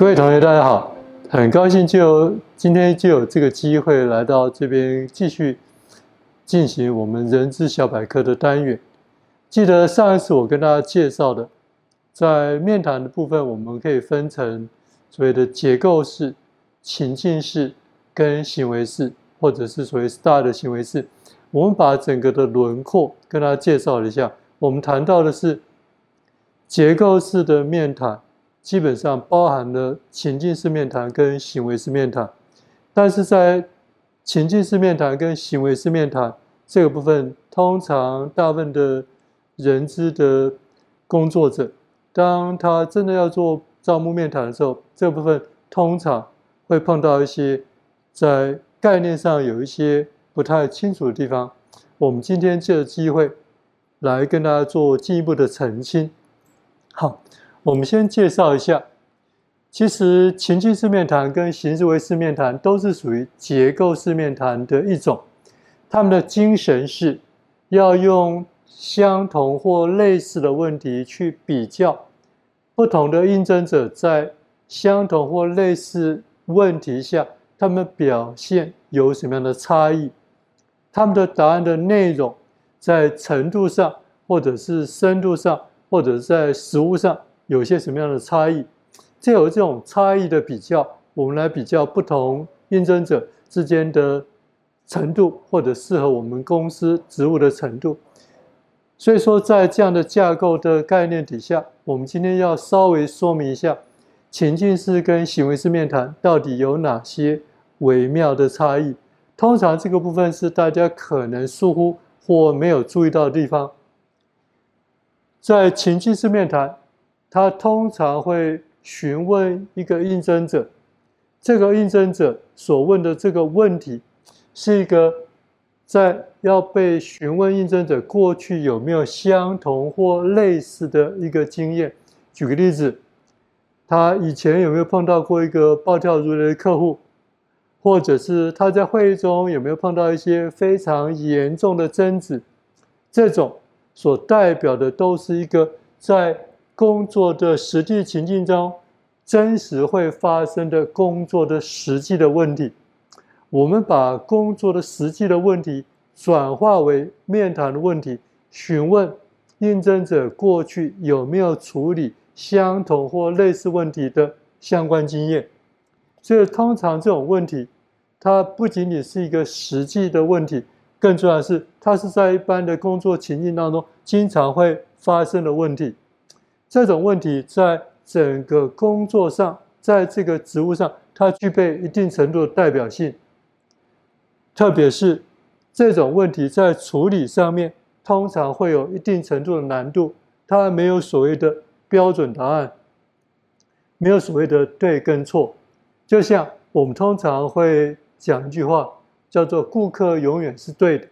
各位同学，大家好，很高兴就今天就有这个机会来到这边继续进行我们人资小百科的单元。记得上一次我跟大家介绍的，在面谈的部分，我们可以分成所谓的结构式、情境式跟行为式，或者是所谓 STAR 的行为式。我们把整个的轮廓跟大家介绍了一下。我们谈到的是结构式的面谈。基本上包含了情境式面谈跟行为式面谈，但是在情境式面谈跟行为式面谈这个部分，通常大部分的人资的工作者，当他真的要做招募面谈的时候，这部分通常会碰到一些在概念上有一些不太清楚的地方。我们今天借着机会来跟大家做进一步的澄清。好。我们先介绍一下，其实情境式面谈跟形式为式面谈都是属于结构式面谈的一种。他们的精神是要用相同或类似的问题去比较不同的应征者在相同或类似问题下，他们表现有什么样的差异，他们的答案的内容在程度上，或者是深度上，或者在实物上。有些什么样的差异？借由这种差异的比较，我们来比较不同应征者之间的程度，或者适合我们公司职务的程度。所以说，在这样的架构的概念底下，我们今天要稍微说明一下情境式跟行为式面谈到底有哪些微妙的差异。通常这个部分是大家可能疏忽或没有注意到的地方。在情境式面谈。他通常会询问一个应征者，这个应征者所问的这个问题，是一个在要被询问应征者过去有没有相同或类似的一个经验。举个例子，他以前有没有碰到过一个暴跳如雷的客户，或者是他在会议中有没有碰到一些非常严重的争执，这种所代表的都是一个在工作的实际情境中，真实会发生的工作的实际的问题，我们把工作的实际的问题转化为面谈的问题，询问应征者过去有没有处理相同或类似问题的相关经验。所以，通常这种问题，它不仅仅是一个实际的问题，更重要的是，它是在一般的工作情境当中经常会发生的问题。这种问题在整个工作上，在这个职务上，它具备一定程度的代表性。特别是这种问题在处理上面，通常会有一定程度的难度。它没有所谓的标准答案，没有所谓的对跟错。就像我们通常会讲一句话，叫做“顾客永远是对的”。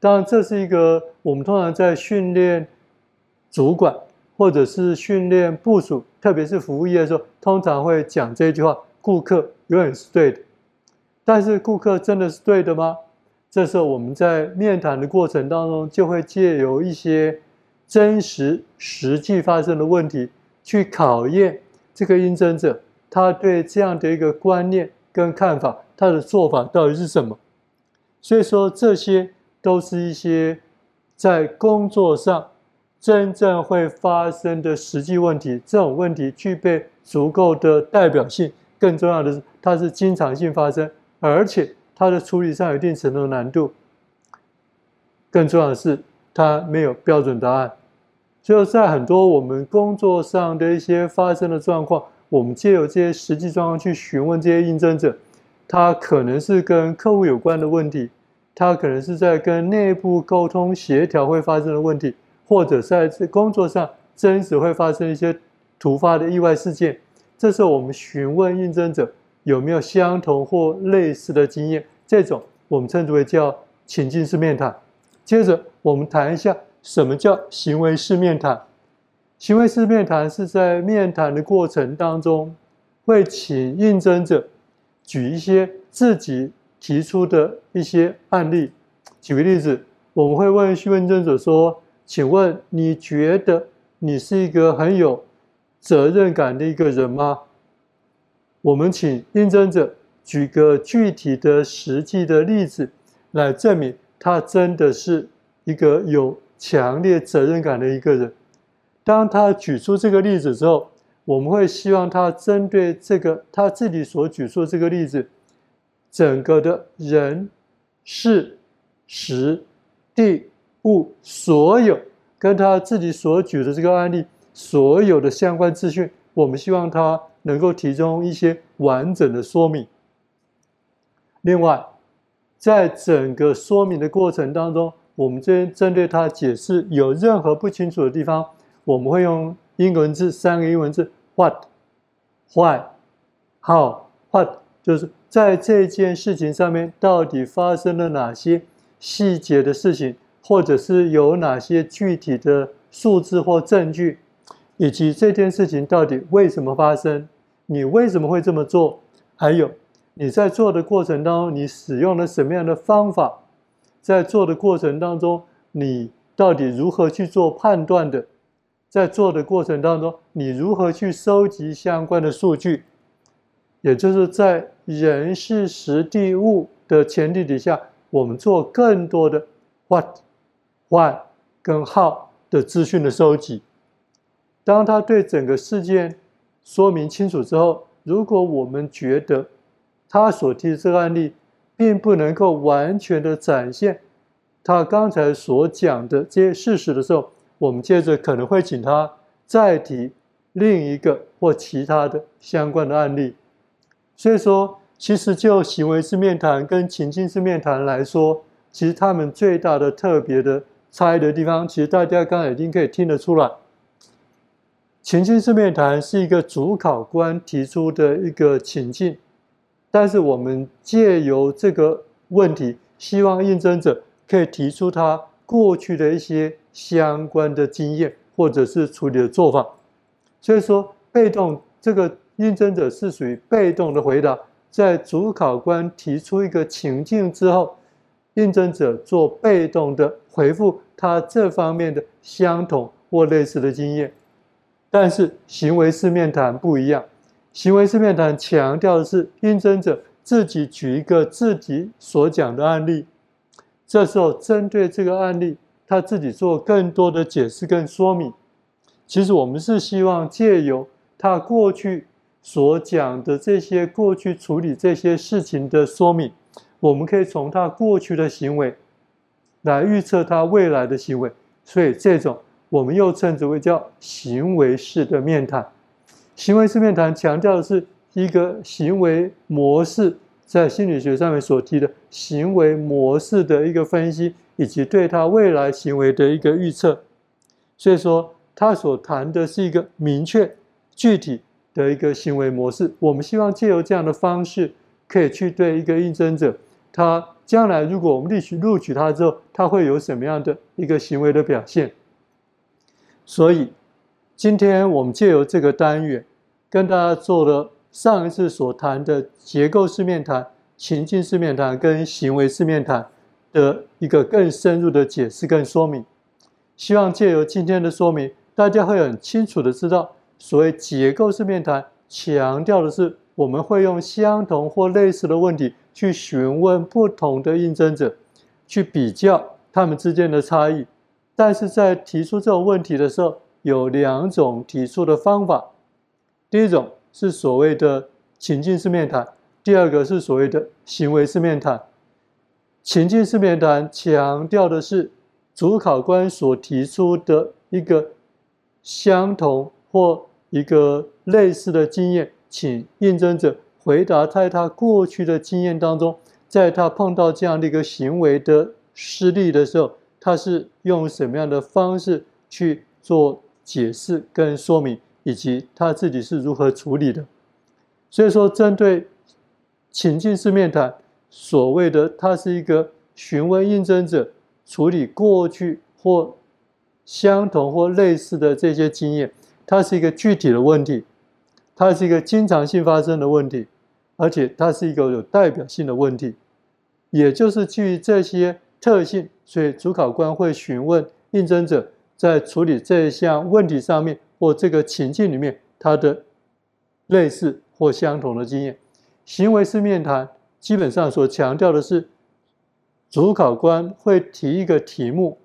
当然，这是一个我们通常在训练主管。或者是训练部署，特别是服务业的时候，通常会讲这句话：“顾客永远是对的。”但是，顾客真的是对的吗？这时候，我们在面谈的过程当中，就会借由一些真实、实际发生的问题，去考验这个应征者他对这样的一个观念跟看法，他的做法到底是什么。所以说，这些都是一些在工作上。真正会发生的实际问题，这种问题具备足够的代表性。更重要的是，它是经常性发生，而且它的处理上有一定程度的难度。更重要的是，它没有标准答案。就在很多我们工作上的一些发生的状况，我们借由这些实际状况去询问这些应征者，他可能是跟客户有关的问题，他可能是在跟内部沟通协调会发生的问题。或者在这工作上真实会发生一些突发的意外事件，这时候我们询问应征者有没有相同或类似的经验，这种我们称之为叫情境式面谈。接着我们谈一下什么叫行为式面谈。行为式面谈是在面谈的过程当中，会请应征者举一些自己提出的一些案例。举个例子，我们会问询问应征者说。请问你觉得你是一个很有责任感的一个人吗？我们请应征者举个具体的实际的例子，来证明他真的是一个有强烈责任感的一个人。当他举出这个例子之后，我们会希望他针对这个他自己所举出这个例子，整个的人、事、时、地、物，所有跟他自己所举的这个案例，所有的相关资讯，我们希望他能够提供一些完整的说明。另外，在整个说明的过程当中，我们这边针对他解释有任何不清楚的地方，我们会用英文字三个英文字：what、why、how。what 就是在这件事情上面到底发生了哪些细节的事情，或者是有哪些具体的数字或证据，以及这件事情到底为什么发生，你为什么会这么做，还有。你在做的过程当中，你使用了什么样的方法？在做的过程当中，你到底如何去做判断的？在做的过程当中，你如何去收集相关的数据？也就是在人事实地物的前提底下，我们做更多的 what、why 跟浩的资讯的收集。当他对整个事件说明清楚之后，如果我们觉得，他所提的这个案例，并不能够完全的展现他刚才所讲的这些事实的时候，我们接着可能会请他再提另一个或其他的相关的案例。所以说，其实就行为式面谈跟情境式面谈来说，其实他们最大的特别的差异的地方，其实大家刚才已经可以听得出来。情境式面谈是一个主考官提出的一个情境。但是我们借由这个问题，希望应征者可以提出他过去的一些相关的经验，或者是处理的做法。所以说，被动这个应征者是属于被动的回答，在主考官提出一个情境之后，应征者做被动的回复他这方面的相同或类似的经验。但是行为式面谈不一样。行为式面谈强调的是应征者自己举一个自己所讲的案例，这时候针对这个案例，他自己做更多的解释跟说明。其实我们是希望借由他过去所讲的这些过去处理这些事情的说明，我们可以从他过去的行为来预测他未来的行为，所以这种我们又称之为叫行为式的面谈。行为式面谈强调的是一个行为模式，在心理学上面所提的行为模式的一个分析，以及对他未来行为的一个预测。所以说，他所谈的是一个明确、具体的一个行为模式。我们希望借由这样的方式，可以去对一个应征者，他将来如果我们录取录取他之后，他会有什么样的一个行为的表现。所以。今天我们借由这个单元，跟大家做了上一次所谈的结构式面谈、情境式面谈跟行为式面谈的一个更深入的解释跟说明。希望借由今天的说明，大家会很清楚的知道，所谓结构式面谈强调的是我们会用相同或类似的问题去询问不同的应征者，去比较他们之间的差异。但是在提出这种问题的时候，有两种提出的方法，第一种是所谓的情境式面谈，第二个是所谓的行为式面谈。情境式面谈强调的是主考官所提出的一个相同或一个类似的经验，请应征者回答在他过去的经验当中，在他碰到这样的一个行为的失利的时候，他是用什么样的方式去做解释跟说明，以及他自己是如何处理的。所以说，针对情境式面谈，所谓的它是一个询问应征者处理过去或相同或类似的这些经验，它是一个具体的问题，它是一个经常性发生的问题，而且它是一个有代表性的问题。也就是基于这些特性，所以主考官会询问应征者。在处理这一项问题上面，或这个情境里面，他的类似或相同的经验。行为式面谈基本上所强调的是，主考官会提一个题目，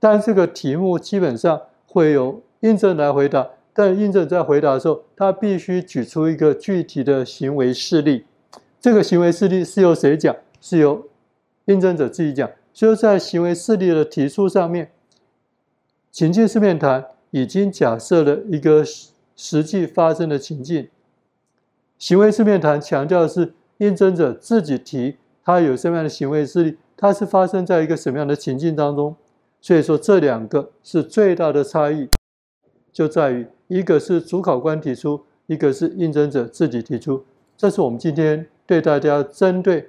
但这个题目基本上会由应征来回答。但应征在回答的时候，他必须举出一个具体的行为事例。这个行为事例是由谁讲？是由应征者自己讲。所以在行为事例的提出上面，情境式面谈已经假设了一个实际发生的情境。行为式面谈强调的是应征者自己提他有什么样的行为事例，它是发生在一个什么样的情境当中。所以说这两个是最大的差异，就在于。一个是主考官提出，一个是应征者自己提出。这是我们今天对大家针对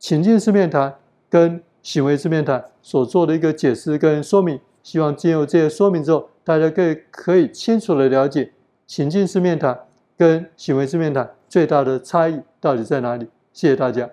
情境式面谈跟行为式面谈所做的一个解释跟说明。希望经由这些说明之后，大家可以可以清楚的了解情境式面谈跟行为式面谈最大的差异到底在哪里。谢谢大家。